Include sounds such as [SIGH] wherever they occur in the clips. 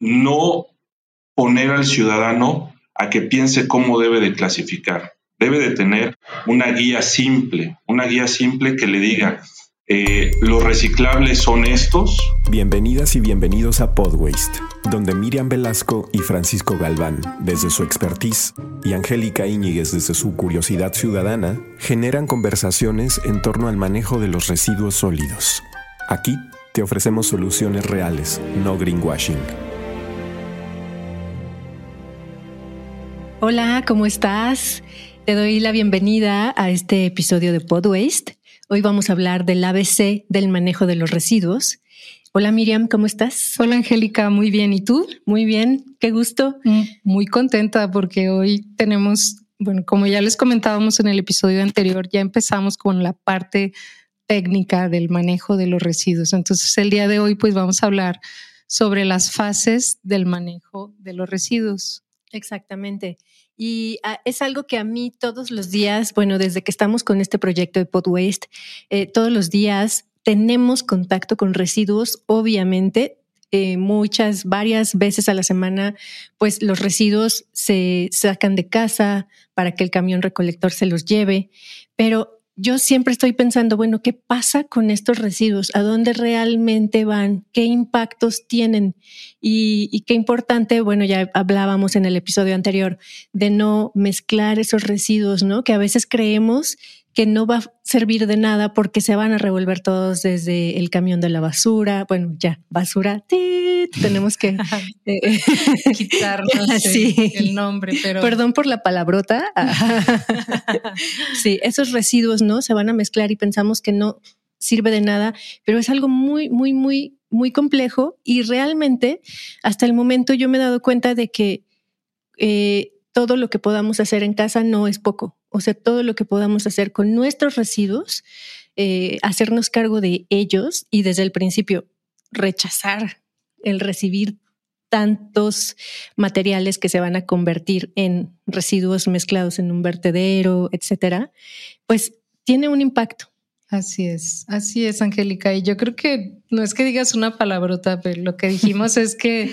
no poner al ciudadano a que piense cómo debe de clasificar. Debe de tener una guía simple, una guía simple que le diga, eh, los reciclables son estos. Bienvenidas y bienvenidos a Podwaste, donde Miriam Velasco y Francisco Galván, desde su expertise, y Angélica Íñiguez desde su curiosidad ciudadana, generan conversaciones en torno al manejo de los residuos sólidos. Aquí te ofrecemos soluciones reales, no greenwashing. Hola, ¿cómo estás? Te doy la bienvenida a este episodio de Podwaste Hoy vamos a hablar del ABC del manejo de los residuos. Hola Miriam, ¿cómo estás? Hola Angélica, muy bien. ¿Y tú? Muy bien, qué gusto. Mm, muy contenta porque hoy tenemos, bueno, como ya les comentábamos en el episodio anterior, ya empezamos con la parte técnica del manejo de los residuos. Entonces el día de hoy pues vamos a hablar sobre las fases del manejo de los residuos. Exactamente. Y ah, es algo que a mí todos los días, bueno, desde que estamos con este proyecto de Pod Waste, eh, todos los días tenemos contacto con residuos, obviamente. Eh, muchas, varias veces a la semana, pues los residuos se sacan de casa para que el camión recolector se los lleve, pero yo siempre estoy pensando, bueno, ¿qué pasa con estos residuos? ¿A dónde realmente van? ¿Qué impactos tienen? Y, qué importante, bueno, ya hablábamos en el episodio anterior de no mezclar esos residuos, ¿no? Que a veces creemos que no va a servir de nada porque se van a revolver todos desde el camión de la basura. Bueno, ya, basura, tenemos que [LAUGHS] eh, [LAUGHS] quitarnos [LAUGHS] el nombre, pero... Perdón por la palabrota. sí, esos residuos, ¿no? Se van a mezclar y pensamos que no sirve de nada, pero es algo muy, muy, muy, muy complejo y realmente hasta el momento yo me he dado cuenta de que eh, todo lo que podamos hacer en casa no es poco. O sea, todo lo que podamos hacer con nuestros residuos, eh, hacernos cargo de ellos y desde el principio rechazar el recibir tantos materiales que se van a convertir en residuos mezclados en un vertedero, etcétera, pues tiene un impacto. Así es, así es, Angélica. Y yo creo que no es que digas una palabrota, pero lo que dijimos es que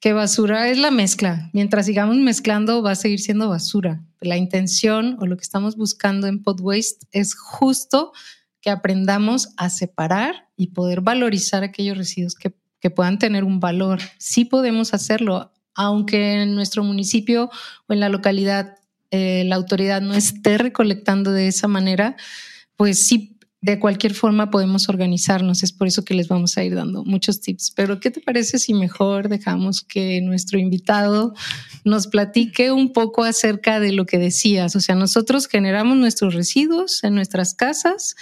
que basura es la mezcla. Mientras sigamos mezclando, va a seguir siendo basura. La intención o lo que estamos buscando en Pod Waste es justo que aprendamos a separar y poder valorizar aquellos residuos que, puedan tener un valor. Sí podemos hacerlo, aunque en nuestro municipio o en la localidad eh, la autoridad no esté recolectando de esa manera, pues sí de cualquier forma podemos organizarnos. Es por eso que les vamos a ir dando muchos tips. Pero ¿qué te parece si mejor dejamos que nuestro invitado nos platique un poco acerca de lo que decías? O sea, nosotros generamos nuestros residuos en nuestras casas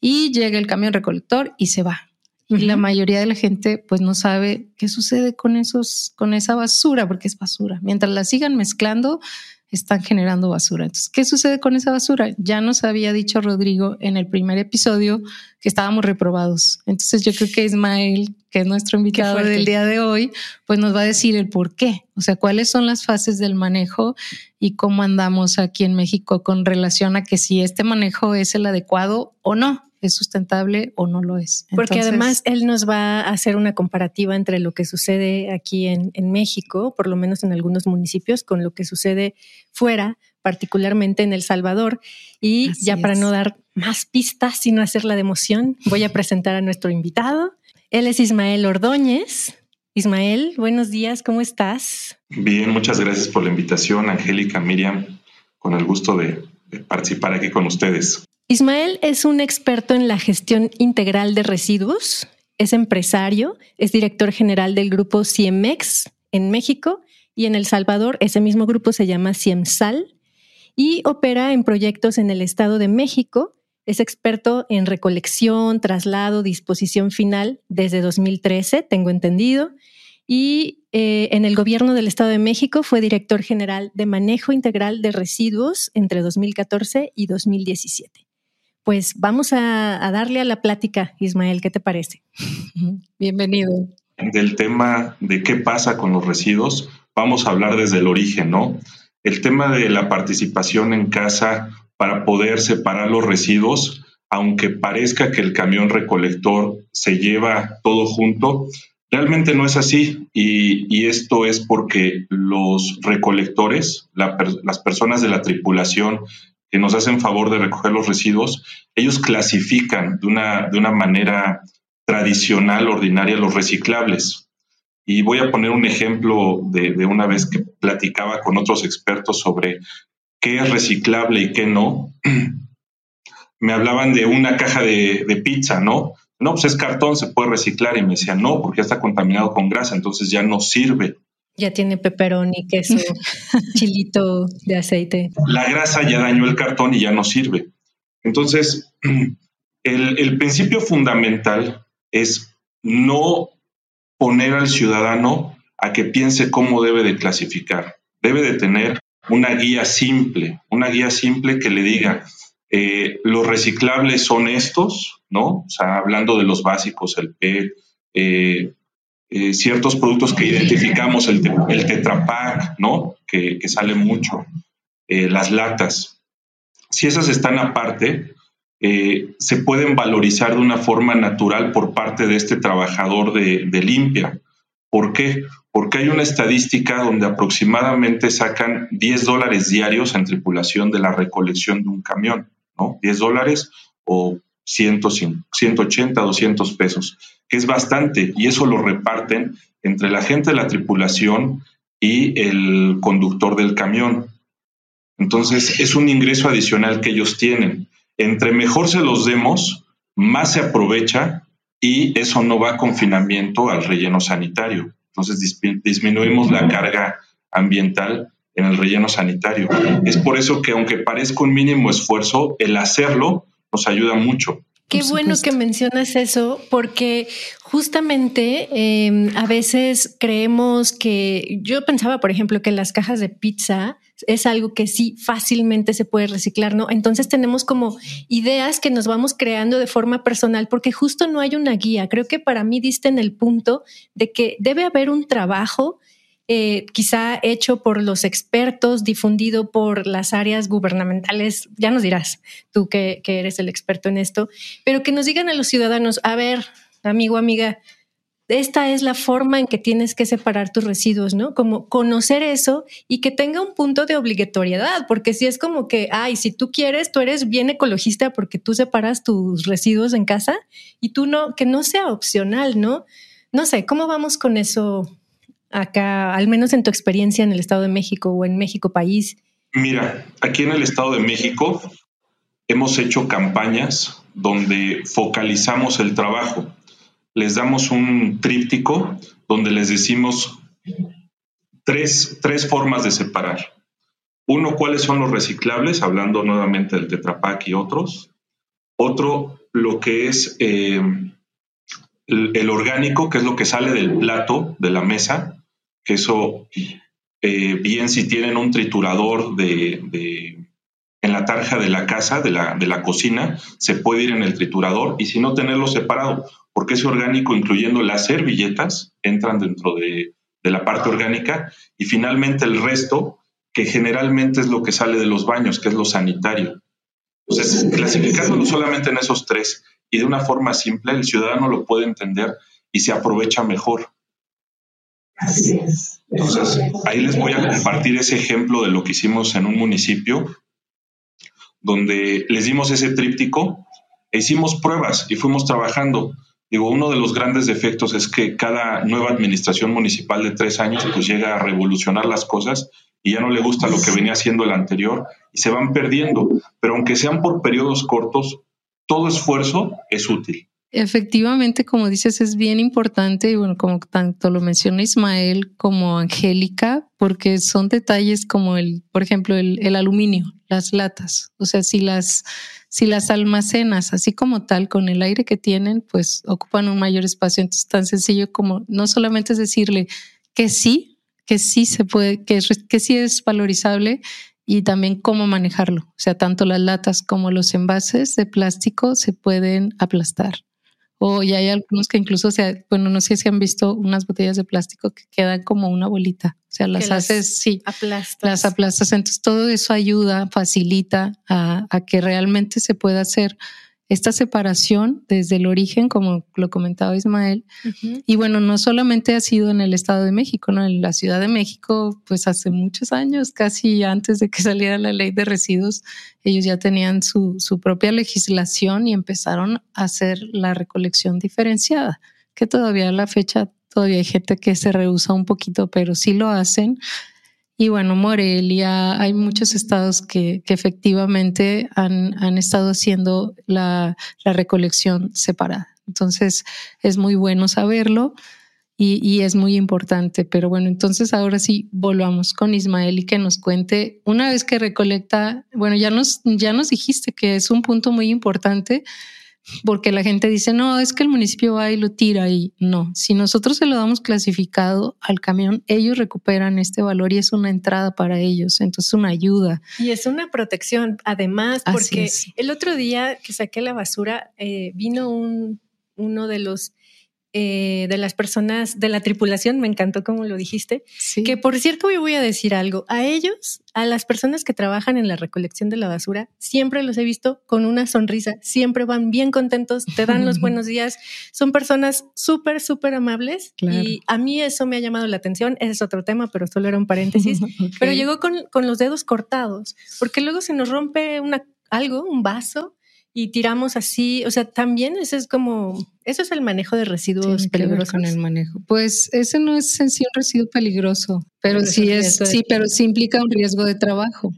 y llega el camión recolector y se va. Y la mayoría de la gente pues no sabe qué sucede con esos, con esa basura, porque es basura. Mientras la sigan mezclando, están generando basura. Entonces, ¿qué sucede con esa basura? Ya nos había dicho Rodrigo en el primer episodio que estábamos reprobados. Entonces, yo creo que Ismael, que es nuestro invitado del día de hoy, pues nos va a decir el por qué, o sea, cuáles son las fases del manejo y cómo andamos aquí en México con relación a que si este manejo es el adecuado o no es sustentable o no lo es. Porque además él nos va a hacer una comparativa entre lo que sucede aquí en, México, por lo menos en algunos municipios, con lo que sucede fuera, particularmente en El Salvador. Y ya para no dar más pistas, sino hacerla de emoción, voy a presentar a nuestro invitado. Él es Ismael Ordóñez. Ismael, buenos días, ¿cómo estás? Bien, muchas gracias por la invitación, Angélica, Miriam, con el gusto de participar aquí con ustedes. Ismael es un experto en la gestión integral de residuos, es empresario, es director general del grupo CIEMEX en México y en El Salvador ese mismo grupo se llama CIEMSAL y opera en proyectos en el Estado de México. Es experto en recolección, traslado, disposición final desde 2013, tengo entendido. Y eh, en el gobierno del Estado de México fue director general de manejo integral de residuos entre 2014 y 2017 pues vamos a, darle a la plática, Ismael, ¿qué te parece? [LAUGHS] Bienvenido. Del tema de qué pasa con los residuos, vamos a hablar desde el origen, ¿no? El tema de la participación en casa para poder separar los residuos, aunque parezca que el camión recolector se lleva todo junto, Realmente no es así y, esto es porque los recolectores, las personas de la tripulación que nos hacen favor de recoger los residuos, ellos clasifican de una, de una manera tradicional, ordinaria, los reciclables. Y voy a poner un ejemplo de, de, una vez que platicaba con otros expertos sobre qué es reciclable y qué no. [CLEARS THROAT] Me hablaban de una caja de, de pizza, ¿no? No, pues es cartón, se puede reciclar. Y me decían, no, porque ya está contaminado con grasa, entonces ya no sirve. Ya tiene y queso, [LAUGHS] chilito de aceite. La grasa ya dañó el cartón y ya no sirve. Entonces, [CLEARS THROAT] el, principio fundamental es no poner al ciudadano a que piense cómo debe de clasificar. Debe de tener una guía simple, una guía simple que le diga, eh, los reciclables son estos, ¿no? O sea, hablando de los básicos, el PET, eh, eh, ciertos productos que identificamos, el, el Tetrapac, ¿no? Que, sale mucho, eh, las latas. Si esas están aparte, eh, se pueden valorizar de una forma natural por parte de este trabajador de, limpia. ¿Por qué? Porque hay una estadística donde aproximadamente sacan 10 dólares diarios en tripulación de la recolección de un camión, ¿no? 10 dólares o 180, 200 pesos que es bastante, y eso lo reparten entre la gente de la tripulación y el conductor del camión. Entonces, es un ingreso adicional que ellos tienen. Entre mejor se los demos, más se aprovecha y eso no va a confinamiento al relleno sanitario. Entonces, disminuimos la carga ambiental en el relleno sanitario. Es por eso que aunque parezca un mínimo esfuerzo, el hacerlo nos ayuda mucho. Qué bueno que mencionas eso, porque justamente em, a veces creemos que yo pensaba, por ejemplo, que las cajas de pizza es algo que sí fácilmente se puede reciclar, ¿no? Entonces tenemos como ideas que nos vamos creando de forma personal porque justo no hay una guía. Creo que para mí diste en el punto de que debe haber un trabajo eh, quizá hecho por los expertos, difundido por las áreas gubernamentales, ya nos dirás tú que, eres el experto en esto, pero que nos digan a los ciudadanos, a ver, amigo, amiga, esta es la forma en que tienes que separar tus residuos, ¿no? Como conocer eso y que tenga un punto de obligatoriedad, porque si es como que, ay, si tú quieres, tú eres bien ecologista porque tú separas tus residuos en casa y tú no, que no sea opcional, ¿no? No sé, ¿cómo vamos con eso acá, al menos en tu experiencia en el Estado de México o en México país? Mira, aquí en el Estado de México hemos hecho campañas donde focalizamos el trabajo. Les damos un tríptico donde les decimos tres, tres formas de separar. Uno, cuáles son los reciclables, hablando nuevamente del Tetrapac y otros. Otro, lo que es eh, el, orgánico, que es lo que sale del plato, de la mesa eso, eh, bien si tienen un triturador de, en la tarja de la casa, de la, de la cocina, se puede ir en el triturador y si no tenerlo separado, porque ese orgánico, incluyendo las servilletas, entran dentro de, de la parte orgánica y finalmente el resto, que generalmente es lo que sale de los baños, que es lo sanitario. Entonces, clasificándolo solamente en esos tres y de una forma simple, el ciudadano lo puede entender y se aprovecha mejor. Así es. Entonces, ahí les voy a compartir ese ejemplo de lo que hicimos en un municipio donde les dimos ese tríptico e hicimos pruebas y fuimos trabajando. Digo, uno de los grandes defectos es que cada nueva administración municipal de tres años pues llega a revolucionar las cosas y ya no le gusta lo que venía haciendo el anterior y se van perdiendo. Pero aunque sean por periodos cortos, todo esfuerzo es útil. Efectivamente, como dices, es bien importante y bueno, como tanto lo menciona Ismael como Angélica, porque son detalles como el, por ejemplo, el, aluminio, las latas. O sea, si las, si las almacenas así como tal, con el aire que tienen, pues ocupan un mayor espacio. Entonces, tan sencillo como no solamente es decirle que sí, que sí se puede, que, que sí es valorizable y también cómo manejarlo. O sea, tanto las latas como los envases de plástico se pueden aplastar. O ya hay algunos que incluso, sea, bueno, no sé si han visto unas botellas de plástico que quedan como una bolita. O sea, las haces, sí, aplastas. las aplastas. Entonces todo eso ayuda, facilita a, que realmente se pueda hacer esta separación desde el origen, como lo comentaba Ismael. Y bueno, no solamente ha sido en el Estado de México, ¿no? En la Ciudad de México, pues hace muchos años, casi antes de que [LAUGHS] saliera la ley de residuos, ellos ya tenían su, su propia legislación y empezaron a hacer la recolección diferenciada, que todavía a la fecha todavía hay gente que se rehúsa un poquito, pero sí lo hacen. Y bueno, Morelia, hay muchos estados que, efectivamente han, han, estado haciendo la, recolección separada. Entonces, es muy bueno saberlo y, y, es muy importante. Pero bueno, entonces ahora sí, volvamos con Ismael y que nos cuente, una vez que recolecta, bueno, ya nos, ya nos dijiste que es un punto muy importante porque la gente dice, no, es que el municipio va y lo tira y no, si nosotros se lo damos clasificado al camión, ellos recuperan este valor y es una entrada para ellos, entonces una ayuda. Y es una protección, además, porque el otro día que saqué la basura, eh, vino un, uno de los eh, de las personas de la tripulación, me encantó como lo dijiste, que por cierto yo voy a decir algo, a ellos, a las personas que trabajan en la recolección de la basura, siempre los he visto con una sonrisa, siempre van bien contentos, te dan los [LAUGHS] buenos días, son personas súper, súper amables y a mí eso me ha llamado la atención, ese es otro tema, pero solo era un paréntesis, [LAUGHS] pero llegó con, con los dedos cortados, porque luego se nos rompe una, algo, un vaso, y tiramos así, o sea, también ese es como, eso es el manejo de residuos peligrosos. Con el manejo. Pues ese no es en sí un residuo peligroso, pero, sí es, sí, pero sí implica un riesgo de trabajo.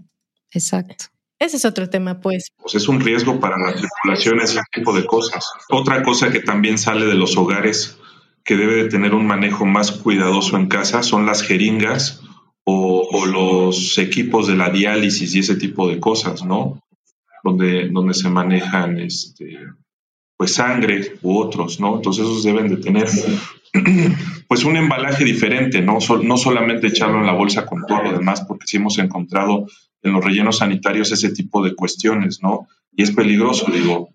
Exacto. Ese es otro tema, pues. Pues es un riesgo para la tripulación ese tipo de cosas. Otra cosa que también sale de los hogares que debe de tener un manejo más cuidadoso en casa son las jeringas o, o los equipos de la diálisis y ese tipo de cosas, ¿no? Donde, donde se manejan este, pues sangre u otros, ¿no? Entonces esos deben de tener [CLEARS THROAT] pues un embalaje diferente, ¿no? no solamente echarlo en la bolsa con todo lo demás, porque sí hemos encontrado en los rellenos sanitarios ese tipo de cuestiones, ¿no? Y es peligroso, digo.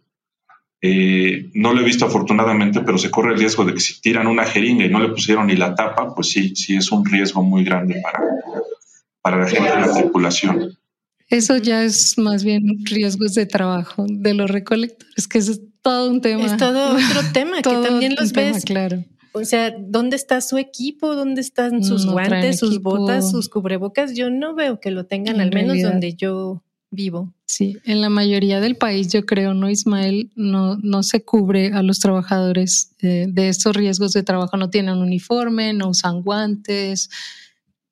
Eh, no lo he visto afortunadamente, pero se corre el riesgo de que si tiran una jeringa y no le pusieron ni la tapa, pues sí, sí es un riesgo muy grande para, para la gente de la tripulación. Eso ya es más bien riesgos de trabajo de los recolectores, que es todo un tema. Es todo [LAUGHS] otro tema que también los ves. claro. O sea, ¿dónde está su equipo? ¿Dónde están sus guantes, sus botas, sus cubrebocas? Yo no veo que lo tengan, al menos donde yo vivo. Sí, en la mayoría del país, yo creo, ¿no, Ismael? No, no se cubre a los trabajadores eh, de estos riesgos de trabajo. No tienen uniforme, no usan guantes,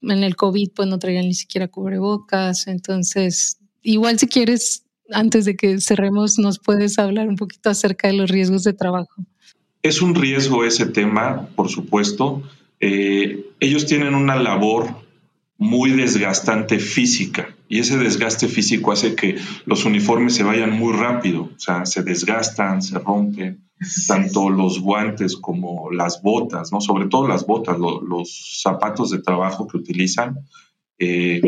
en el COVID pues no traían ni siquiera cubrebocas, entonces igual si quieres, antes de que cerremos, nos puedes hablar un poquito acerca de los riesgos de trabajo. Es un riesgo ese tema, por supuesto. Eh, ellos tienen una labor muy desgastante física y ese desgaste físico hace que los uniformes se vayan muy rápido, o sea, se desgastan, se rompen tanto los guantes como las botas, ¿no? Sobre todo las botas, los zapatos de trabajo que utilizan. Eh,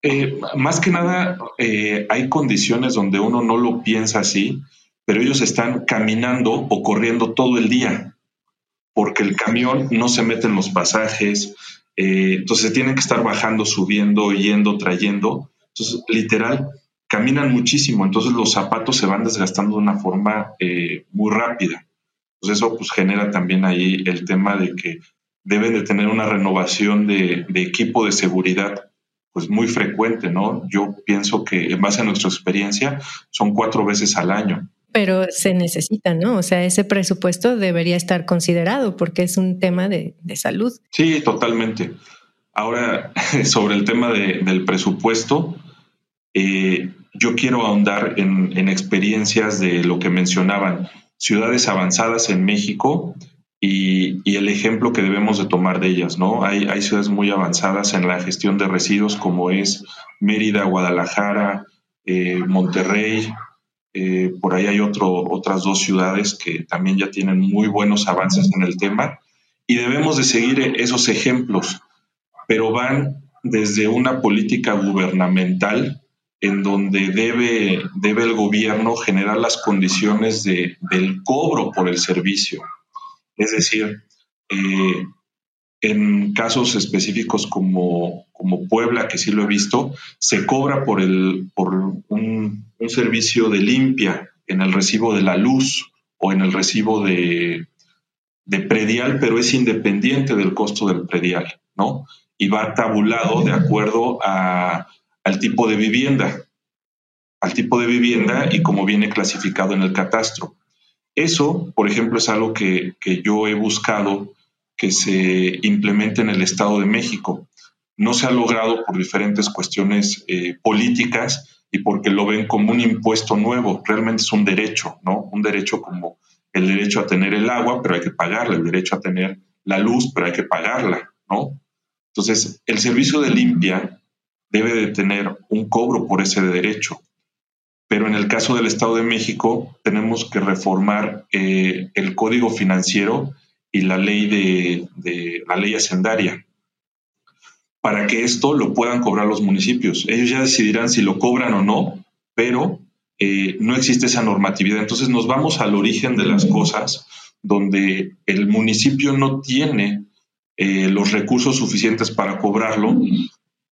eh, más que nada, eh, hay condiciones donde uno no lo piensa así, pero ellos están caminando o corriendo todo el día, porque el camión no se mete en los pasajes, entonces tienen que estar bajando, subiendo, yendo, trayendo. Entonces, literal, caminan muchísimo, entonces los zapatos se van desgastando de una forma eh, muy rápida. Entonces eso pues genera también ahí el tema de que deben de tener una renovación de, equipo de seguridad pues muy frecuente, ¿no? Yo pienso que en base a nuestra experiencia son cuatro veces al año. Pero se necesita, ¿no? O sea, ese presupuesto debería estar considerado porque es un tema de, salud. Sí, totalmente. Ahora, [LAUGHS] sobre el tema del presupuesto, eh, yo quiero ahondar en, experiencias de lo que mencionaban, ciudades avanzadas en México y, el ejemplo que debemos de tomar de ellas, ¿no? Hay, ciudades muy avanzadas en la gestión de residuos como es Mérida, Guadalajara, eh, Monterrey, eh, por ahí hay otras dos ciudades que también ya tienen muy buenos avances en el tema y debemos de seguir esos ejemplos, pero van desde una política gubernamental en donde debe, debe el gobierno generar las condiciones de, del cobro por el servicio. Es decir, eh, en casos específicos como, como Puebla, que sí lo he visto, se cobra por, el, por un, servicio de limpia en el recibo de la luz o en el recibo de, de predial, pero es independiente del costo del predial, ¿no? Y va tabulado de acuerdo a, al tipo de vivienda, al tipo de vivienda y como viene clasificado en el catastro. Eso, por ejemplo, es algo que, que yo he buscado que se implemente en el Estado de México. No se ha logrado por diferentes cuestiones eh, políticas y porque lo ven como un impuesto nuevo. Realmente es un derecho, ¿no? Un derecho como el derecho a tener el agua, pero hay que pagarla, el derecho a tener la luz, pero hay que pagarla, ¿no? Entonces, el servicio de limpia debe de tener un cobro por ese derecho. Pero en el caso del Estado de México, tenemos que reformar eh, el código financiero y la ley de, la ley hacendaria para que esto lo puedan cobrar los municipios. Ellos ya decidirán si lo cobran o no, pero eh, no existe esa normatividad. Entonces nos vamos al origen de las cosas, donde el municipio no tiene eh, los recursos suficientes para cobrarlo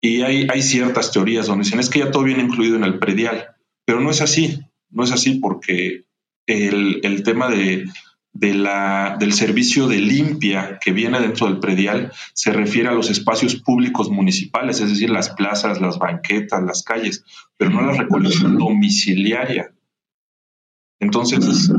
y hay, ciertas teorías donde dicen es que ya todo viene incluido en el predial, pero no es así, no es así porque el tema de de la, del servicio de limpia que viene dentro del predial se refiere a los espacios públicos municipales, es decir, las plazas, las banquetas, las calles, pero no la recolección domiciliaria. Entonces,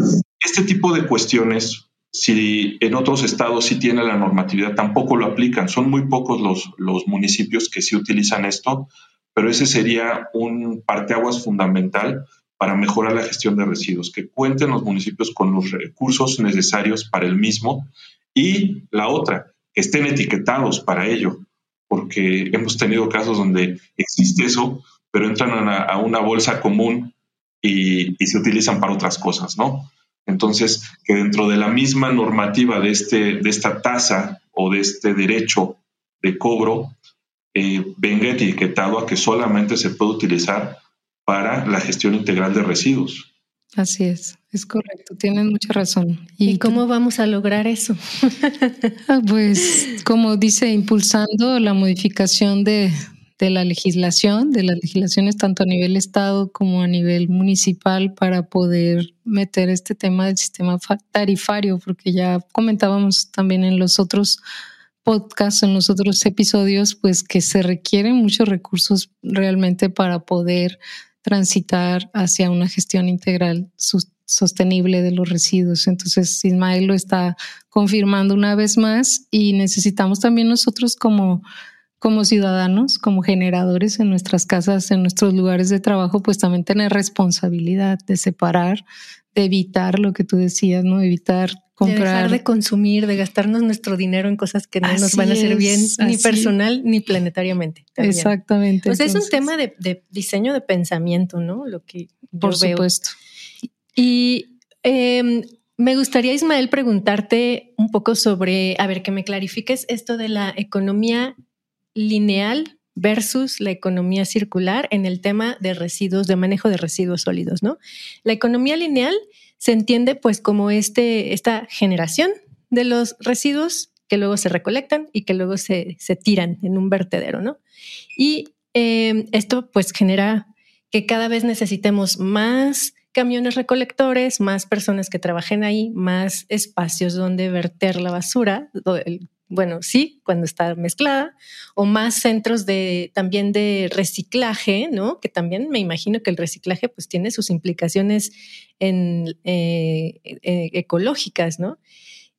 este tipo de cuestiones, si en otros estados sí tiene la normatividad, tampoco lo aplican. Son muy pocos los, los municipios que sí utilizan esto, pero ese sería un parteaguas fundamental para mejorar la gestión de residuos, que cuenten los municipios con los recursos necesarios para el mismo y la otra, que estén etiquetados para ello, porque hemos tenido casos donde existe eso, pero entran a, una bolsa común y, se utilizan para otras cosas, ¿no? Entonces, que dentro de la misma normativa de, este, de esta tasa o de este derecho de cobro, eh, venga etiquetado a que solamente se puede utilizar para la gestión integral de residuos. Así es, es correcto, tienen mucha razón. ¿Y, cómo vamos a lograr eso? Ah, pues, como dice, impulsando la modificación de, de la legislación, de las legislaciones tanto a nivel Estado como a nivel municipal para poder meter este tema del sistema tarifario, porque ya comentábamos también en los otros podcasts, en los otros episodios, pues que se requieren muchos recursos realmente para poder transitar hacia una gestión integral sostenible de los residuos. Entonces, Ismael lo está confirmando una vez más y necesitamos también nosotros como, como ciudadanos, como generadores en nuestras casas, en nuestros lugares de trabajo, pues también tener responsabilidad de separar, de evitar lo que tú decías, ¿no? Evitar comprar. De dejar de consumir, de gastarnos nuestro dinero en cosas que no nos van a hacer bien, ni personal ni planetariamente. Exactamente. Pues es un tema de, diseño de pensamiento, ¿no? Lo que Por supuesto. Y em, me gustaría, Ismael, preguntarte un poco sobre, a ver, que me clarifiques esto de la economía lineal versus la economía circular en el tema de residuos, de manejo de residuos sólidos, ¿no? La economía lineal se entiende pues como este, esta generación de los residuos que luego se recolectan y que luego se, tiran en un vertedero, ¿no? Y em, esto pues genera que cada vez necesitemos más camiones recolectores, más personas que trabajen ahí, más espacios donde verter la basura, bueno, sí, cuando está mezclada, o más centros de también de reciclaje, ¿no? Que también me imagino que el reciclaje pues tiene sus implicaciones en, eh, eh, ecológicas, ¿no?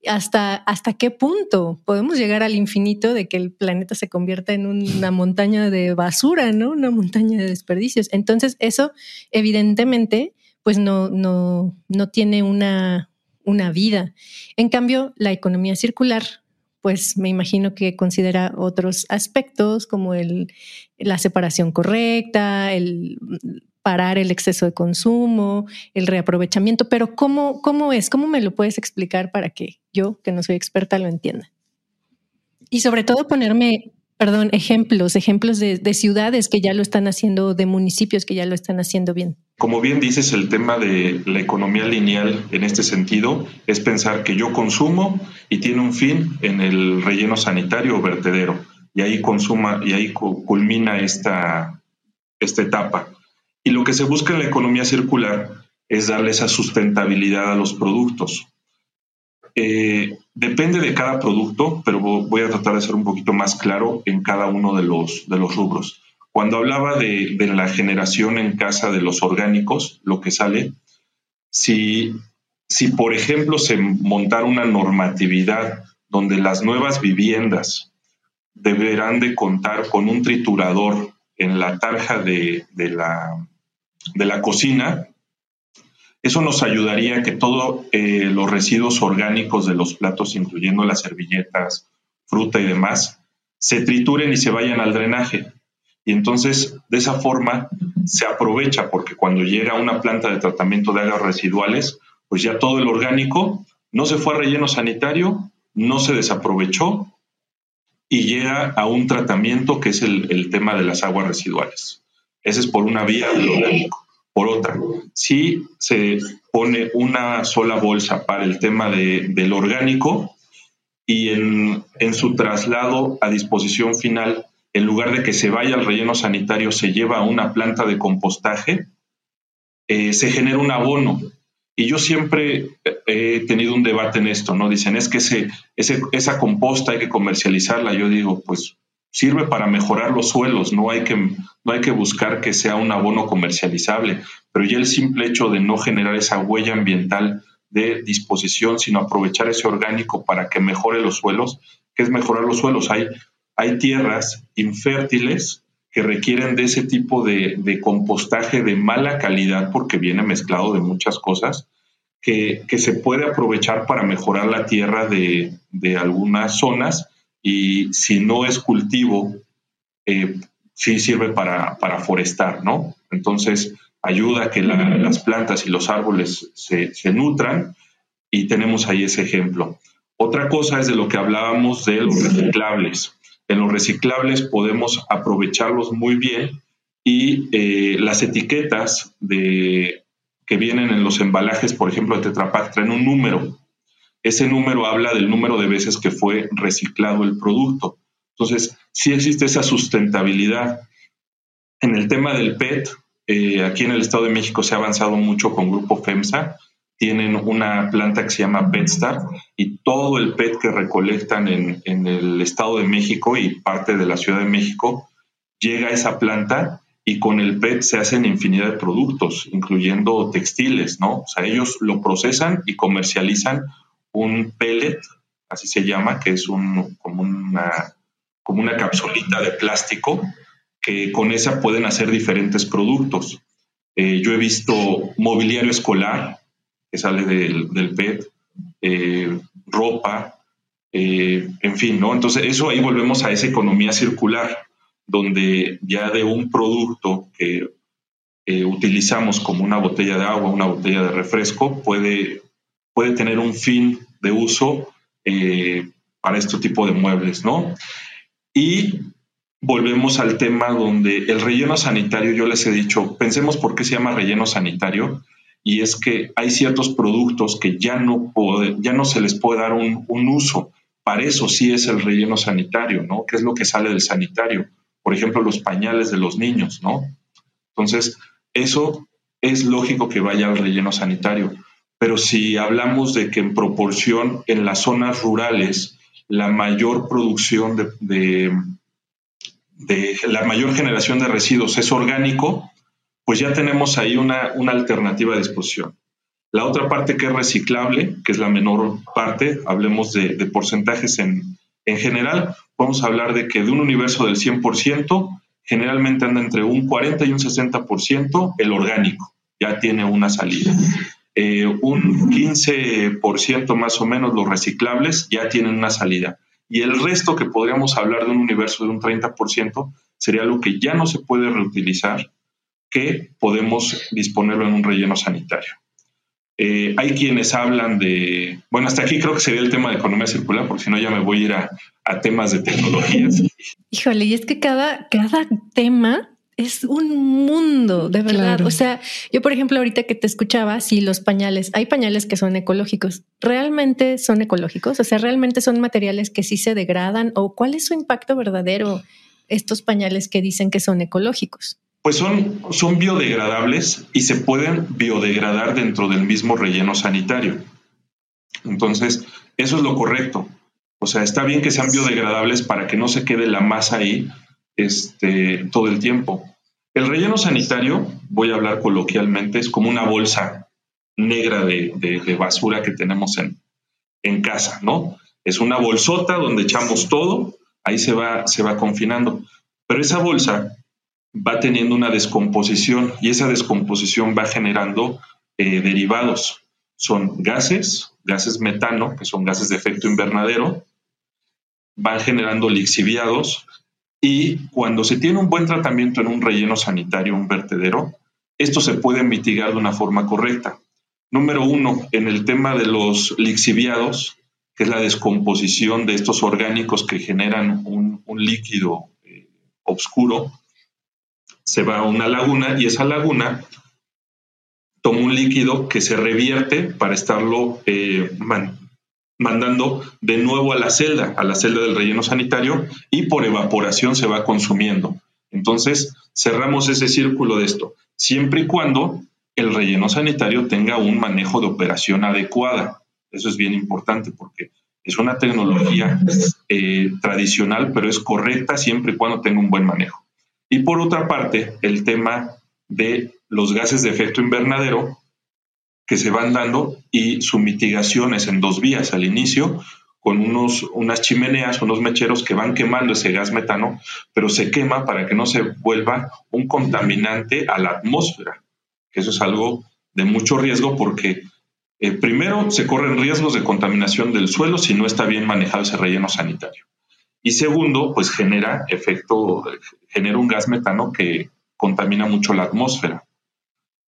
Hasta, hasta qué punto podemos llegar al infinito de que el planeta se convierta en una [LAUGHS] montaña de basura, ¿no? Una montaña de desperdicios. Entonces, eso evidentemente, pues no, no, no tiene una, una vida. En cambio, la economía circular pues me imagino que considera otros aspectos como la separación correcta, el parar el exceso de consumo, el reaprovechamiento, pero ¿cómo, cómo es? ¿Cómo me lo puedes explicar para que yo, que no soy experta, lo entienda? Y sobre todo ponerme, perdón, ejemplos, ejemplos de, ciudades que ya lo están haciendo, de municipios que ya lo están haciendo bien. como bien dices, el tema de la economía lineal en este sentido es pensar que yo consumo y tiene un fin en el relleno sanitario o vertedero. Y ahí consuma y ahí culmina esta, esta etapa. Y lo que se busca en la economía circular es darle esa sustentabilidad a los productos. Eh, depende de cada producto, pero voy a tratar de ser un poquito más claro en cada uno de los, de los rubros. Cuando hablaba de, la generación en casa de los orgánicos, lo que sale, si, si por ejemplo se montara una normatividad donde las nuevas viviendas deberán de contar con un triturador en la tarja de, la, de la cocina, eso nos ayudaría a que todos eh, los residuos orgánicos de los platos, incluyendo las servilletas, fruta y demás, se trituren y se vayan al drenaje. Y entonces, de esa forma, se aprovecha porque cuando llega una planta de tratamiento de aguas residuales, pues ya todo el orgánico no se fue a relleno sanitario, no se desaprovechó y llega a un tratamiento que es el, tema de las aguas residuales. Ese es por una vía del orgánico. Por otra, si se pone una sola bolsa para el tema del orgánico y en, su traslado a disposición final en lugar de que se vaya al relleno sanitario, se lleva a una planta de compostaje, eh, se genera un abono. Y yo siempre he tenido un debate en esto, ¿no? Dicen, es que ese, esa composta hay que comercializarla. Yo digo, pues sirve para mejorar los suelos, no hay, que, no hay que buscar que sea un abono comercializable, pero ya el simple hecho de no generar esa huella ambiental de disposición, sino aprovechar ese orgánico para que mejore los suelos, ¿qué es mejorar los suelos? Hay hay tierras infértiles que requieren de ese tipo de, compostaje de mala calidad porque viene mezclado de muchas cosas, que, se puede aprovechar para mejorar la tierra de, algunas zonas y si no es cultivo, eh, sí sirve para, forestar, ¿no? Entonces ayuda a que las plantas y los árboles se, se nutran y tenemos ahí ese ejemplo. Otra cosa es de lo que hablábamos de los reciclables. En los reciclables podemos aprovecharlos muy bien y eh, las etiquetas de, que vienen en los embalajes, por ejemplo, de Tetra Pak, traen un número. Ese número habla del número de veces que fue reciclado el producto. Entonces, sí existe esa sustentabilidad. En el tema del PET, eh, aquí en el Estado de México se ha avanzado mucho con Grupo FEMSA tienen una planta que se llama PetStar y todo el PET que recolectan en, el Estado de México y parte de la Ciudad de México llega a esa planta y con el PET se hacen infinidad de productos, incluyendo textiles, ¿no? O sea, ellos lo procesan y comercializan un pellet, así se llama, que es un, como, una, como una capsulita de plástico, que con esa pueden hacer diferentes productos. Eh, yo he visto mobiliario escolar, que sale del, PET, eh, ropa, eh, en fin, ¿no? Entonces, eso ahí volvemos a esa economía circular, donde ya de un producto que utilizamos como una botella de agua, una botella de refresco, puede, puede tener un fin de uso para este tipo de muebles, ¿no? Y volvemos al tema donde el relleno sanitario, yo les he dicho, pensemos por qué se llama relleno sanitario y es que hay ciertos productos que ya no, ya no se les puede dar un, uso. Para eso sí es el relleno sanitario, ¿no? ¿Qué es lo que sale del sanitario? Por ejemplo, los pañales de los niños, ¿no? Entonces, eso es lógico que vaya al relleno sanitario. Pero si hablamos de que en proporción en las zonas rurales la mayor producción de, la mayor generación de residuos es orgánico, pues ya tenemos ahí una, alternativa a disposición. La otra parte que es reciclable, que es la menor parte, hablemos de, porcentajes en, en, general, vamos a hablar de que de un universo del 100%, generalmente anda entre un 40 y un 60% el orgánico, ya tiene una salida. Eh, un 15% más o menos los reciclables ya tienen una salida. Y el resto que podríamos hablar de un universo de un 30% sería lo que ya no se puede reutilizar, que podemos disponerlo en un relleno sanitario. Eh, hay quienes hablan de, bueno, hasta aquí creo que sería el tema de economía circular, porque si no ya me voy a ir a, temas de tecnologías. Híjole, y es que cada, cada tema es un mundo, de verdad. O sea, yo, por ejemplo, ahorita que te escuchaba, si los pañales, hay pañales que son ecológicos, ¿realmente son ecológicos? O sea, ¿realmente son materiales que sí se degradan? ¿O cuál es su impacto verdadero estos pañales que dicen que son ecológicos? Pues son, son biodegradables y se pueden biodegradar dentro del mismo relleno sanitario. Entonces, eso es lo correcto. O sea, está bien que sean biodegradables para que no se quede la masa ahí este, todo el tiempo. El relleno sanitario, voy a hablar coloquialmente, es como una bolsa negra de, basura que tenemos en, casa, ¿no? Es una bolsota donde echamos todo, ahí se va, se va confinando. Pero esa bolsa va teniendo una descomposición y esa descomposición va generando eh, derivados. Son gases, gases metano, que son gases de efecto invernadero, van generando lixiviados y cuando se tiene un buen tratamiento en un relleno sanitario, un vertedero, esto se puede mitigar de una forma correcta. Número uno, en el tema de los lixiviados, que es la descomposición de estos orgánicos que generan un, líquido eh, oscuro, se va a una laguna y esa laguna toma un líquido que se revierte para estarlo eh, mandando de nuevo a la celda, a la celda del relleno sanitario y por evaporación se va consumiendo. Entonces, cerramos ese círculo de esto, siempre y cuando el relleno sanitario tenga un manejo de operación adecuada. Eso es bien importante porque es una tecnología eh, tradicional, pero es correcta siempre y cuando tenga un buen manejo. Y por otra parte, el tema de los gases de efecto invernadero, que se van dando y su mitigación es en dos vías. Al inicio, con unos, unas chimeneas, unos mecheros que van quemando ese gas metano, pero se quema para que no se vuelva un contaminante a la atmósfera. Eso es algo de mucho riesgo porque eh, primero se corren riesgos de contaminación del suelo si no está bien manejado ese relleno sanitario. Y segundo, pues genera efecto, genera un gas metano que contamina mucho la atmósfera.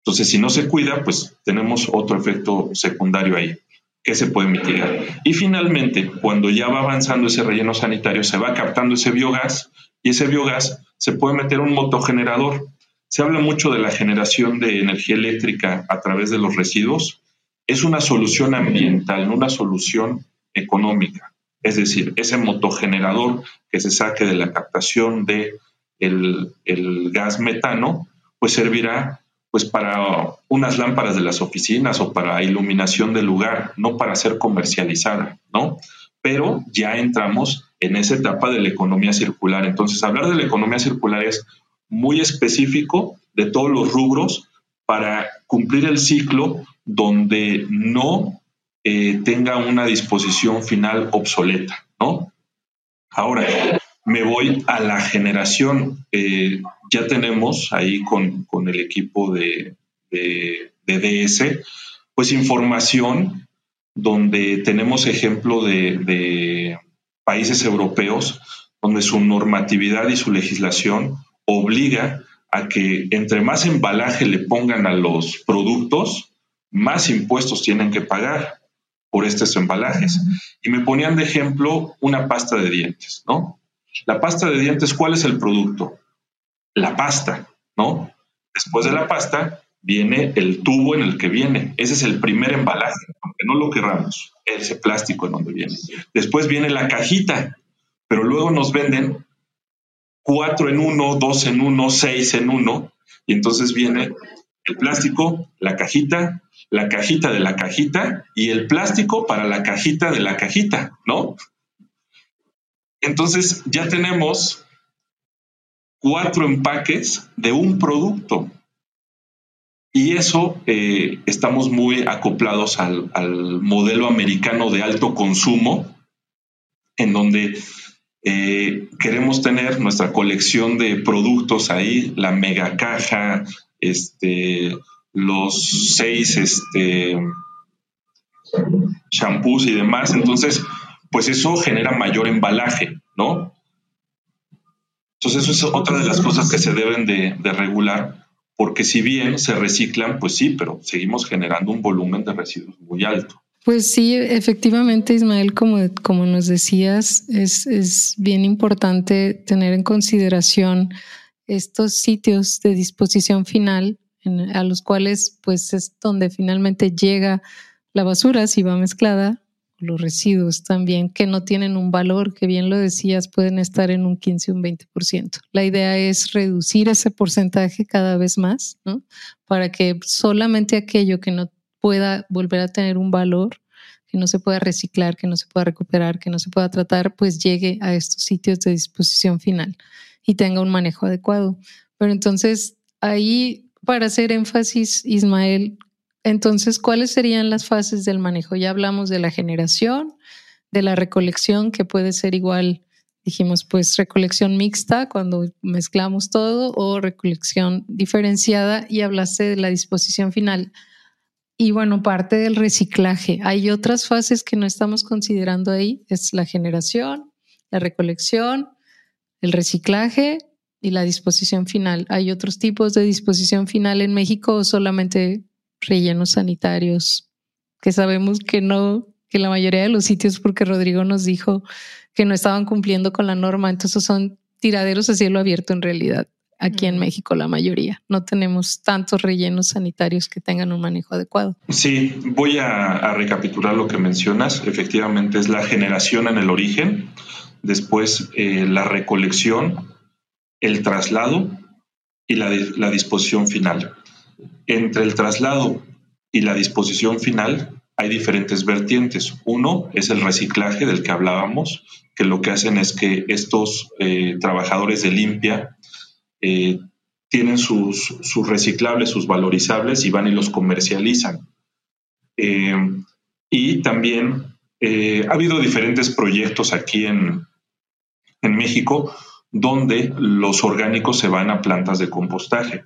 Entonces, si no se cuida, pues tenemos otro efecto secundario ahí que se puede mitigar. Y finalmente, cuando ya va avanzando ese relleno sanitario, se va captando ese biogás y ese biogás se puede meter un motogenerador. Se habla mucho de la generación de energía eléctrica a través de los residuos. Es una solución ambiental, no una solución económica. Es decir, ese motogenerador que se saque de la captación de el, gas metano, pues servirá pues para unas lámparas de las oficinas o para iluminación del lugar, no para ser comercializada, ¿no? Pero ya entramos en esa etapa de la economía circular. Entonces, hablar de la economía circular es muy específico de todos los rubros para cumplir el ciclo donde no eh, tenga una disposición final obsoleta, ¿no? Ahora, me voy a la generación. Eh, ya tenemos ahí con, el equipo de, DS, pues información donde tenemos ejemplo de, países europeos donde su normatividad y su legislación obliga a que entre más embalaje le pongan a los productos, más impuestos tienen que pagar por estos embalajes. Y me ponían de ejemplo una pasta de dientes, ¿no? La pasta de dientes, ¿cuál es el producto? La pasta, ¿no? Después de la pasta viene el tubo en el que viene. Ese es el primer embalaje, aunque no lo querramos, ese plástico en donde viene. Después viene la cajita, pero luego nos venden cuatro en uno, dos en uno, seis en uno, y entonces viene el plástico, la cajita, la cajita de la cajita y el plástico para la cajita de la cajita, ¿no? Entonces ya tenemos cuatro empaques de un producto. Y eso eh, estamos muy acoplados al, modelo americano de alto consumo, en donde eh, queremos tener nuestra colección de productos ahí, la mega caja, este, los seis este, shampoos y demás. Entonces, pues eso genera mayor embalaje, ¿no? Entonces eso es otra de las cosas que se deben de, regular, porque si bien se reciclan, pues sí, pero seguimos generando un volumen de residuos muy alto. Pues sí, efectivamente, Ismael, como, como nos decías, es, es bien importante tener en consideración estos sitios de disposición final a los cuales pues es donde finalmente llega la basura si va mezclada, los residuos también que no tienen un valor, que bien lo decías, pueden estar en un 15 o un 20%. La idea es reducir ese porcentaje cada vez más, ¿no? Para que solamente aquello que no pueda volver a tener un valor, que no se pueda reciclar, que no se pueda recuperar, que no se pueda tratar, pues llegue a estos sitios de disposición final y tenga un manejo adecuado. Pero entonces ahí para hacer énfasis, Ismael, entonces, ¿cuáles serían las fases del manejo? Ya hablamos de la generación, de la recolección, que puede ser igual, dijimos, pues recolección mixta cuando mezclamos todo o recolección diferenciada y hablaste de la disposición final. Y bueno, parte del reciclaje. Hay otras fases que no estamos considerando ahí. Es la generación, la recolección, el reciclaje y la disposición final. ¿Hay otros tipos de disposición final en México o solamente rellenos sanitarios? Que sabemos que no, que la mayoría de los sitios, porque Rodrigo nos dijo que no estaban cumpliendo con la norma, entonces son tiraderos a cielo abierto en realidad. Aquí en México la mayoría. No tenemos tantos rellenos sanitarios que tengan un manejo adecuado. Sí, voy a, recapitular lo que mencionas. Efectivamente es la generación en el origen, después eh, la recolección, el traslado y la, la disposición final. Entre el traslado y la disposición final hay diferentes vertientes. Uno es el reciclaje del que hablábamos, que lo que hacen es que estos eh, trabajadores de limpia eh, tienen sus, sus, reciclables, sus valorizables y van y los comercializan. Eh, y también ha habido diferentes proyectos aquí en, en México donde los orgánicos se van a plantas de compostaje.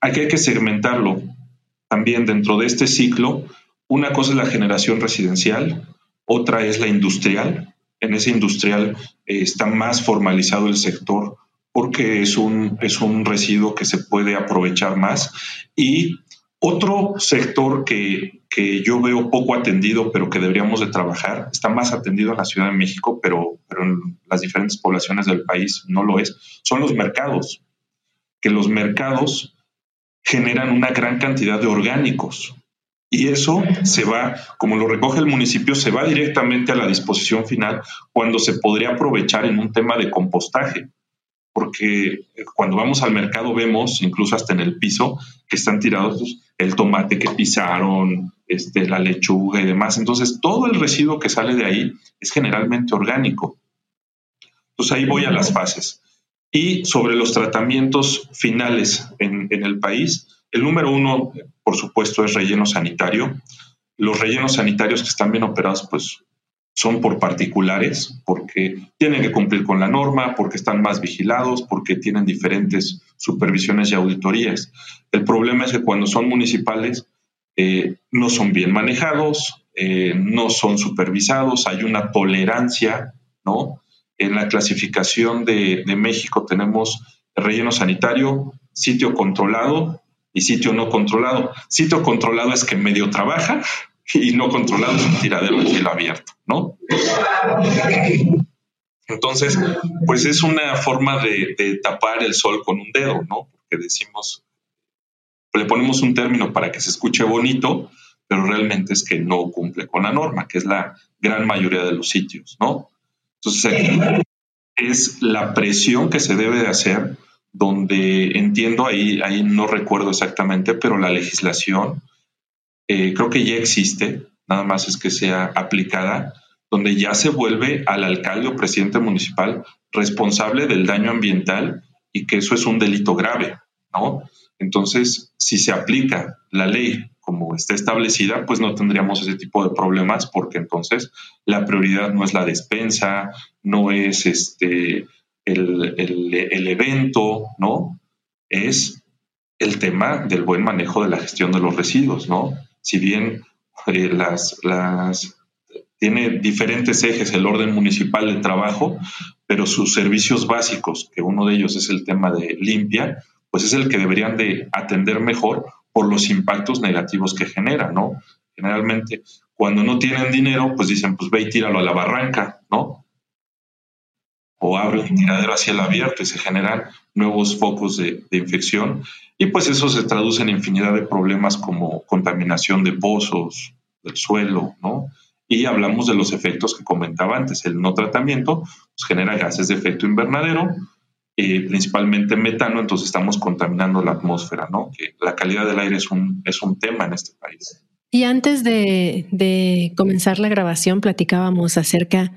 Aquí hay que segmentarlo también dentro de este ciclo. Una cosa es la generación residencial, otra es la industrial. En ese industrial eh, está más formalizado el sector porque es un, es un residuo que se puede aprovechar más. Y otro sector que, yo veo poco atendido, pero que deberíamos de trabajar, está más atendido en la Ciudad de México, pero, pero en las diferentes poblaciones del país no lo es, son los mercados. Que los mercados generan una gran cantidad de orgánicos. Y eso se va, como lo recoge el municipio, se va directamente a la disposición final cuando se podría aprovechar en un tema de compostaje porque cuando vamos al mercado vemos, incluso hasta en el piso, que están tirados el tomate que pisaron, este, la lechuga y demás. Entonces, todo el residuo que sale de ahí es generalmente orgánico. Entonces, ahí voy a las fases. Y sobre los tratamientos finales en, en el país, el número uno, por supuesto, es relleno sanitario. Los rellenos sanitarios que están bien operados, pues son por particulares, porque tienen que cumplir con la norma, porque están más vigilados, porque tienen diferentes supervisiones y auditorías. El problema es que cuando son municipales eh, no son bien manejados, eh, no son supervisados, hay una tolerancia, ¿no? En la clasificación de, de México tenemos relleno sanitario, sitio controlado y sitio no controlado. Sitio controlado es que medio trabaja, y no controlado es un tiradero de cielo abierto, ¿no? Entonces, pues es una forma de, tapar el sol con un dedo, ¿no? Porque decimos, le ponemos un término para que se escuche bonito, pero realmente es que no cumple con la norma, que es la gran mayoría de los sitios, ¿no? Entonces, es la presión que se debe de hacer, donde entiendo, ahí, ahí no recuerdo exactamente, pero la legislación eh, creo que ya existe, nada más es que sea aplicada, donde ya se vuelve al alcalde o presidente municipal responsable del daño ambiental y que eso es un delito grave, ¿no? Entonces, si se aplica la ley como está establecida, pues no tendríamos ese tipo de problemas porque entonces la prioridad no es la despensa, no es este el, el evento, ¿no? Es el tema del buen manejo de la gestión de los residuos, ¿no? si bien eh, las, las, tiene diferentes ejes el orden municipal de trabajo, pero sus servicios básicos, que uno de ellos es el tema de limpia, pues es el que deberían de atender mejor por los impactos negativos que genera, ¿no? Generalmente, cuando no tienen dinero, pues dicen, pues ve y tíralo a la barranca, ¿no? o abre un tiradero hacia el abierto y se generan nuevos focos de, infección. Y pues eso se traduce en infinidad de problemas como contaminación de pozos, del suelo, ¿no? Y hablamos de los efectos que comentaba antes. El no tratamiento pues, genera gases de efecto invernadero, eh, principalmente metano, entonces estamos contaminando la atmósfera, ¿no? Que la calidad del aire es un, es un tema en este país. Y antes de, comenzar la grabación, platicábamos acerca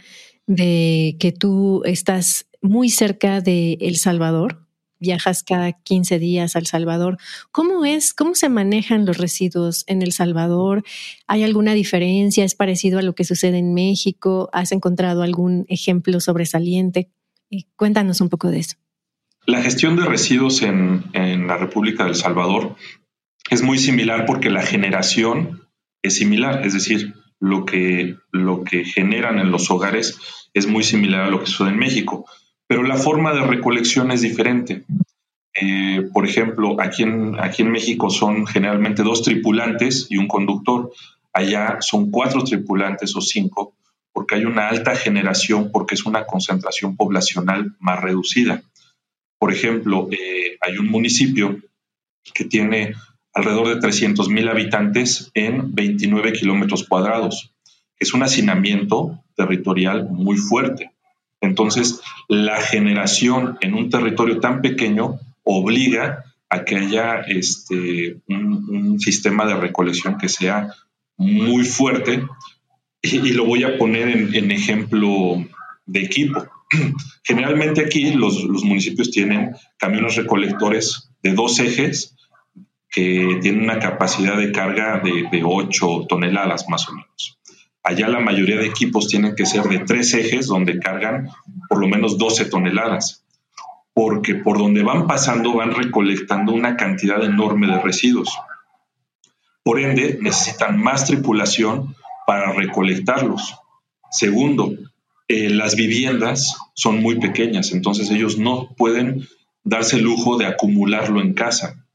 de que tú estás muy cerca de El Salvador, viajas cada 15 días al Salvador. ¿Cómo es, cómo se manejan los residuos en El Salvador? ¿Hay alguna diferencia? ¿Es parecido a lo que sucede en México? ¿Has encontrado algún ejemplo sobresaliente? cuéntanos un poco de eso. La gestión de residuos en, en la República del Salvador es muy similar porque la generación es similar, es decir, lo que, lo que generan en los hogares es muy similar a lo que sucede en México, pero la forma de recolección es diferente. Eh, por ejemplo, aquí en, aquí en México son generalmente dos tripulantes y un conductor. Allá son cuatro tripulantes o cinco, porque hay una alta generación, porque es una concentración poblacional más reducida. Por ejemplo, eh, hay un municipio que tiene alrededor de 300 mil habitantes en 29 kilómetros cuadrados. Es un hacinamiento territorial muy fuerte. Entonces, la generación en un territorio tan pequeño obliga a que haya este, un, sistema de recolección que sea muy fuerte. Y, lo voy a poner en, ejemplo de equipo. [CLEARS THROAT] Generalmente aquí los, municipios tienen camiones recolectores de dos ejes que tiene una capacidad de carga de, de 8 toneladas más o menos. Allá la mayoría de equipos tienen que ser de tres ejes donde cargan por lo menos 12 toneladas, porque por donde van pasando van recolectando una cantidad enorme de residuos. Por ende, necesitan más tripulación para recolectarlos. Segundo, eh, las viviendas son muy pequeñas, entonces ellos no pueden darse el lujo de acumularlo en casa.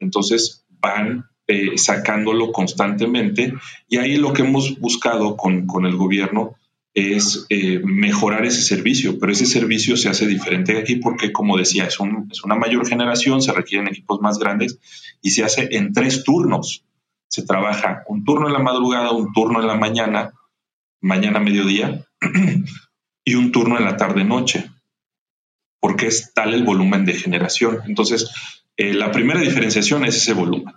Entonces van eh, sacándolo constantemente y ahí lo que hemos buscado con, el gobierno es eh, mejorar ese servicio, pero ese servicio se hace diferente aquí porque, como decía, es, es una mayor generación, se requieren equipos más grandes y se hace en tres turnos. Se trabaja un turno en la madrugada, un turno en la mañana, mañana mediodía, y un turno en la tarde-noche, porque es tal el volumen de generación. Entonces, eh, la primera diferenciación es ese volumen.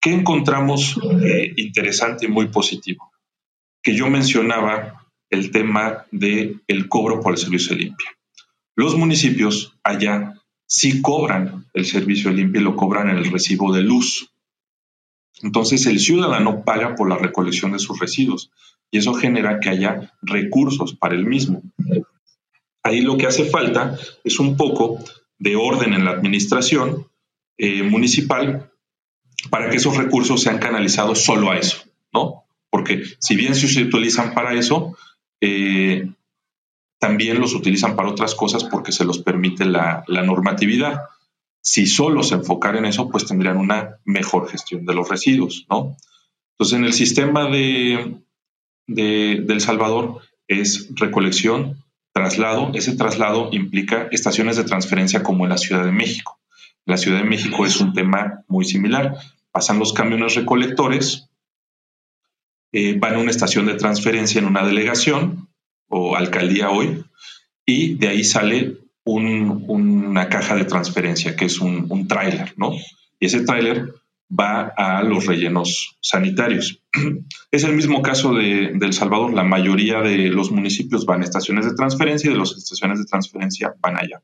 ¿Qué encontramos eh, interesante y muy positivo? Que yo mencionaba el tema del el cobro por el servicio de limpia. Los municipios allá sí cobran el servicio de limpia y lo cobran en el recibo de luz. Entonces el ciudadano paga por la recolección de sus residuos y eso genera que haya recursos para el mismo. Ahí lo que hace falta es un poco de orden en la administración eh, municipal para que esos recursos sean canalizados solo a eso, ¿no? Porque si bien se utilizan para eso, eh, también los utilizan para otras cosas porque se los permite la, normatividad. Si solo se enfocar en eso, pues tendrían una mejor gestión de los residuos, ¿no? Entonces, en el sistema de, de, El Salvador es recolección, traslado. Ese traslado implica estaciones de transferencia como en la Ciudad de México. La Ciudad de México es un tema muy similar. Pasan los camiones recolectores, eh, van a una estación de transferencia en una delegación o alcaldía hoy, y de ahí sale una caja de transferencia, que es un, un tráiler, ¿no? Y ese tráiler va a los rellenos sanitarios. [CLEARS THROAT] Es el mismo caso de, El Salvador. La mayoría de los municipios van a estaciones de transferencia y de las estaciones de transferencia van allá.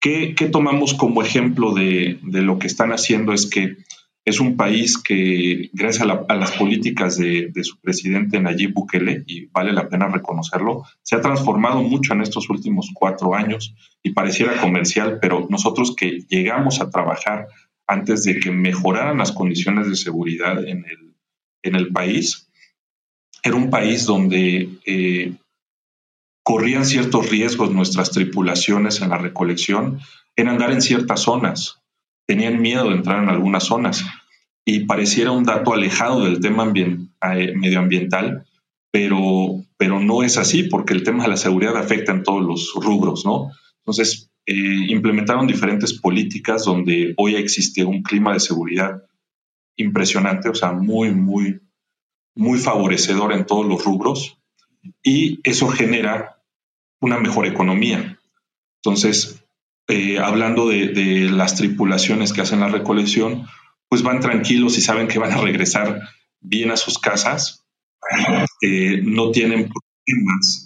¿Qué, tomamos como ejemplo de, lo que están haciendo? Es que es un país que, gracias a, las políticas de, su presidente Nayib Bukele, y vale la pena reconocerlo, se ha transformado mucho en estos últimos cuatro años y pareciera comercial, pero nosotros que llegamos a trabajar antes de que mejoraran las condiciones de seguridad en el, en el país, era un país donde eh, corrían ciertos riesgos nuestras tripulaciones en la recolección en andar en ciertas zonas. Tenían miedo de entrar en algunas zonas y pareciera un dato alejado del tema eh, medioambiental, pero pero no es así porque el tema de la seguridad afecta en todos los rubros, ¿no? Entonces, eh, implementaron diferentes políticas donde hoy existe un clima de seguridad impresionante, o sea, muy, muy, muy favorecedor en todos los rubros y eso genera una mejor economía. Entonces, eh, hablando de, las tripulaciones que hacen la recolección, pues van tranquilos y saben que van a regresar bien a sus casas, eh, no tienen problemas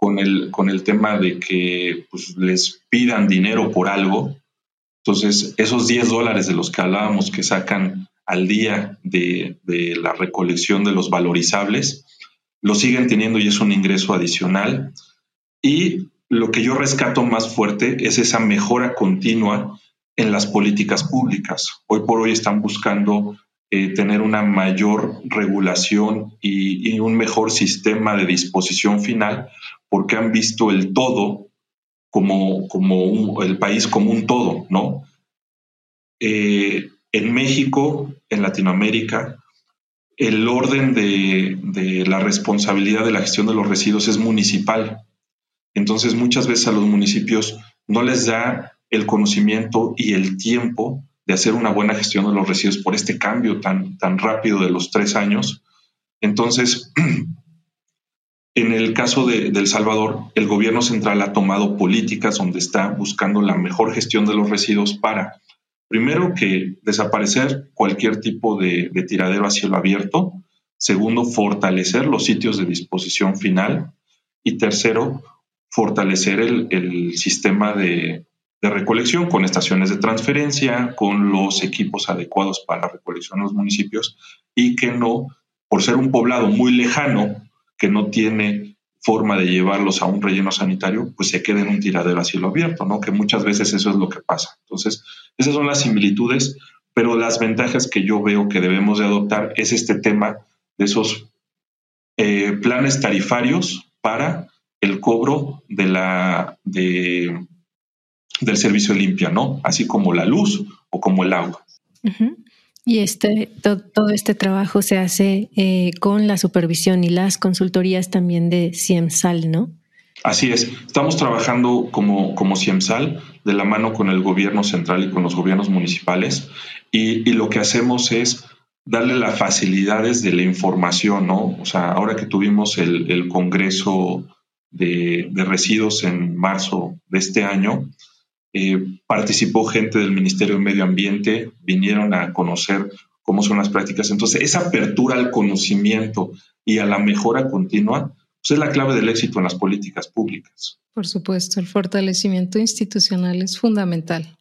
con el, con el tema de que pues, les pidan dinero por algo. Entonces, esos 10 dólares de los que hablábamos que sacan al día de, de la recolección de los valorizables, lo siguen teniendo y es un ingreso adicional. Y lo que yo rescato más fuerte es esa mejora continua en las políticas públicas. Hoy por hoy están buscando eh, tener una mayor regulación y, un mejor sistema de disposición final porque han visto el todo como, como el país como un todo, ¿no? Eh, en México, en Latinoamérica, el orden de, de, la responsabilidad de la gestión de los residuos es municipal. Entonces, muchas veces a los municipios no les da el conocimiento y el tiempo de hacer una buena gestión de los residuos por este cambio tan, tan rápido de los tres años. Entonces, [CLEARS THROAT] en el caso de, El Salvador, el gobierno central ha tomado políticas donde está buscando la mejor gestión de los residuos para, primero, que desaparecer cualquier tipo de, tiradero a cielo abierto. Segundo, fortalecer los sitios de disposición final. Y tercero, fortalecer el sistema de, de recolección con estaciones de transferencia, con los equipos adecuados para la recolección en los municipios y que no, por ser un poblado muy lejano, que no tiene forma de llevarlos a un relleno sanitario, pues se quede en un tiradero a cielo abierto, ¿no? Que muchas veces eso es lo que pasa. Entonces, esas son las similitudes, pero las ventajas que yo veo que debemos de adoptar es este tema de esos eh, planes tarifarios para el cobro de la de del servicio limpia, ¿no? Así como la luz o como el agua. Y este, todo, este trabajo se hace eh, con la supervisión y las consultorías también de CIEMSAL, ¿no? Así es, estamos trabajando como, como CIEMSAL de la mano con el gobierno central y con los gobiernos municipales y, lo que hacemos es darle las facilidades de la información, ¿no? O sea, ahora que tuvimos el, Congreso de, de, Residuos en marzo de este año, eh, participó gente del Ministerio de Medio Ambiente, vinieron a conocer cómo son las prácticas. Entonces, esa apertura al conocimiento y a la mejora continua pues, es la clave del éxito en las políticas públicas. Por supuesto, el fortalecimiento institucional es fundamental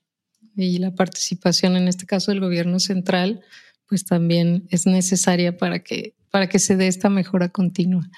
y la participación, en este caso del gobierno central, pues también es necesaria para que, para que se dé esta mejora continua.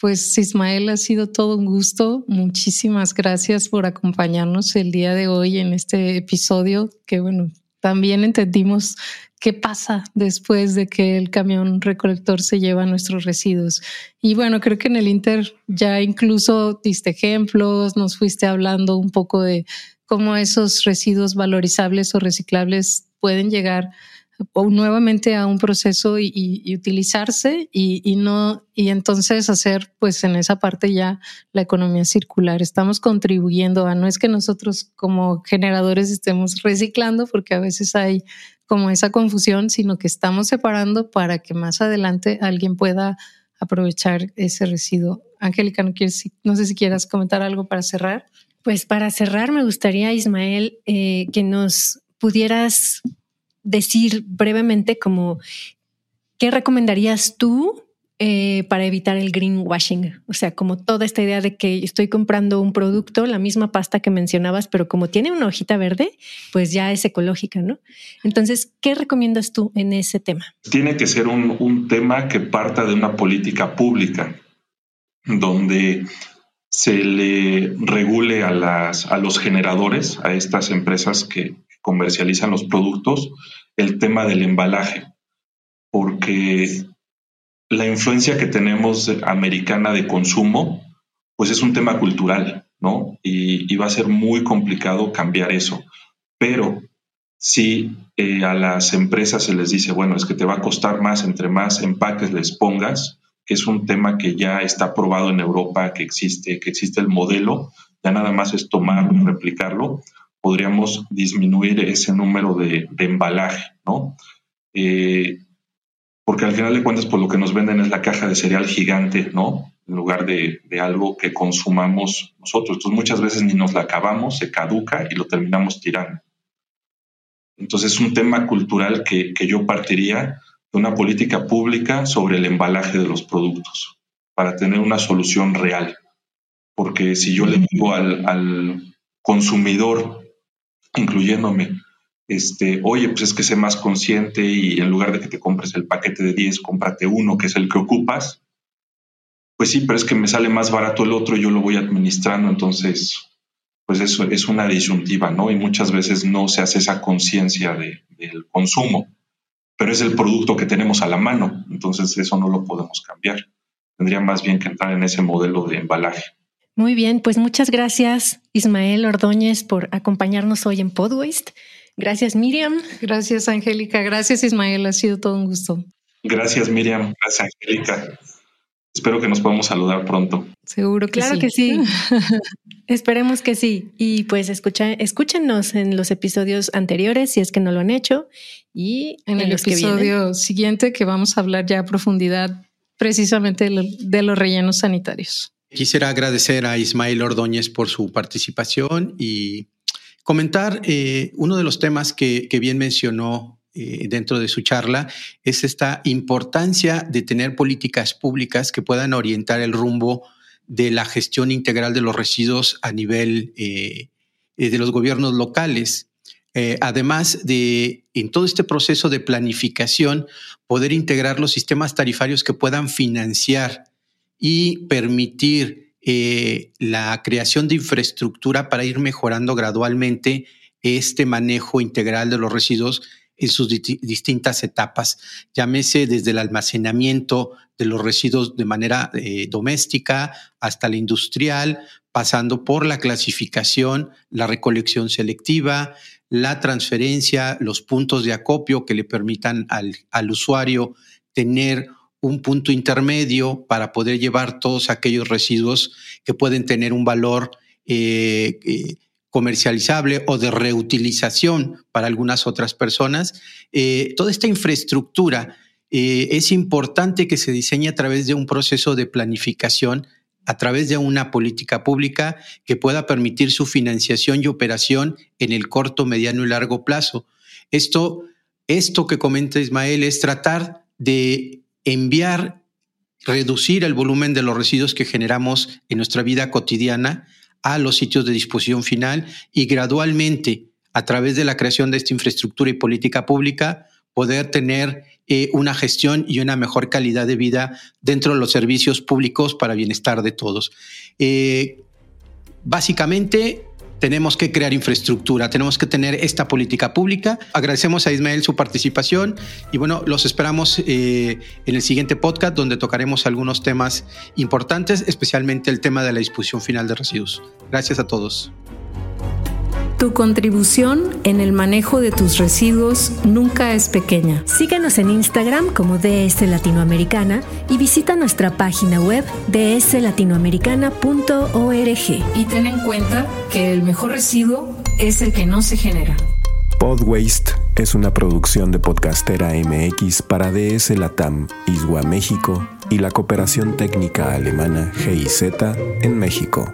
Pues Ismael, ha sido todo un gusto. Muchísimas gracias por acompañarnos el día de hoy en este episodio que, bueno, también entendimos qué pasa después de que el camión recolector se lleva nuestros residuos. Y bueno, creo que en el Inter ya incluso diste ejemplos, nos fuiste hablando un poco de cómo esos residuos valorizables o reciclables pueden llegar o nuevamente a un proceso y, utilizarse y, no y entonces hacer pues en esa parte ya la economía circular. Estamos contribuyendo a no es que nosotros como generadores estemos reciclando porque a veces hay como esa confusión sino que estamos separando para que más adelante alguien pueda aprovechar ese residuo. Angélica no quieres no sé si quieras comentar algo para cerrar pues para cerrar me gustaría Ismael eh, que nos pudieras decir brevemente como, ¿qué recomendarías tú eh, para evitar el greenwashing? O sea, como toda esta idea de que estoy comprando un producto, la misma pasta que mencionabas, pero como tiene una hojita verde, pues ya es ecológica, ¿no? Entonces, ¿qué recomiendas tú en ese tema? Tiene que ser un, un tema que parta de una política pública, donde se le regule a, las, a los generadores, a estas empresas que comercializan los productos, el tema del embalaje, porque la influencia que tenemos americana de consumo, pues es un tema cultural, ¿no? Y, va a ser muy complicado cambiar eso. Pero si eh, a las empresas se les dice, bueno, es que te va a costar más entre más empaques les pongas, es un tema que ya está aprobado en Europa, que existe, que existe el modelo, ya nada más es tomarlo y replicarlo, podríamos disminuir ese número de, embalaje, ¿no? Eh, porque al final de cuentas, pues lo que nos venden es la caja de cereal gigante, ¿no? En lugar de, algo que consumamos nosotros. Entonces muchas veces ni nos la acabamos, se caduca y lo terminamos tirando. Entonces es un tema cultural que, yo partiría de una política pública sobre el embalaje de los productos para tener una solución real. Porque si yo le digo al, al consumidor, incluyéndome, este, oye, pues es que sé más consciente y en lugar de que te compres el paquete de 10, cómprate uno que es el que ocupas. Pues sí, pero es que me sale más barato el otro y yo lo voy administrando, entonces, pues eso es una disyuntiva, ¿no? Y muchas veces no se hace esa conciencia del consumo, pero es el producto que tenemos a la mano, entonces eso no lo podemos cambiar. Tendría más bien que entrar en ese modelo de embalaje. Muy bien, pues muchas gracias Ismael Ordóñez por acompañarnos hoy en Podwaste. Gracias, Miriam. Gracias, Angélica. Gracias, Ismael. Ha sido todo un gusto. Gracias, Miriam. Gracias, Angélica. Espero que nos podamos saludar pronto. Seguro que claro sí. que sí. [LAUGHS] Esperemos que sí. Y pues escucha, escúchenos en los episodios anteriores si es que no lo han hecho. Y en, el episodio siguiente que vamos a hablar ya a profundidad precisamente de, los rellenos sanitarios. Quisiera agradecer a Ismael Ordóñez por su participación y Comentar eh, uno de los temas que, bien mencionó eh, dentro de su charla es esta importancia de tener políticas públicas que puedan orientar el rumbo de la gestión integral de los residuos a nivel eh, de los gobiernos locales. además de, en todo este proceso de planificación, poder integrar los sistemas tarifarios que puedan financiar y permitir eh, la creación de infraestructura para ir mejorando gradualmente este manejo integral de los residuos en sus distintas etapas, llámese desde el almacenamiento de los residuos de manera eh, doméstica hasta la industrial, pasando por la clasificación, la recolección selectiva, la transferencia, los puntos de acopio que le permitan al, al usuario tener un punto intermedio para poder llevar todos aquellos residuos que pueden tener un valor eh, eh, comercializable o de reutilización para algunas otras personas. Eh, toda esta infraestructura es importante que se diseñe a través de un proceso de planificación, a través de una política pública que pueda permitir su financiación y operación en el corto, mediano y largo plazo. Esto, esto que comenta Ismael es tratar de enviar, reducir el volumen de los residuos que generamos en nuestra vida cotidiana a los sitios de disposición final y gradualmente, a través de la creación de esta infraestructura y política pública, poder tener eh, una gestión y una mejor calidad de vida dentro de los servicios públicos para bienestar de todos. Eh, básicamente, tenemos que crear infraestructura, tenemos que tener esta política pública. Agradecemos a Ismael su participación y bueno, los esperamos eh, en el siguiente podcast donde tocaremos algunos temas importantes, especialmente el tema de la disposición final de residuos. Gracias a todos. Tu contribución en el manejo de tus residuos nunca es pequeña. Síguenos en Instagram como DS Latinoamericana y visita nuestra página web dslatinoamericana.org. Y ten en cuenta que el mejor residuo es el que no se genera. Podwaste es una producción de Podcastera MX para DS Latam, Iswa México y la cooperación técnica alemana GIZ en México.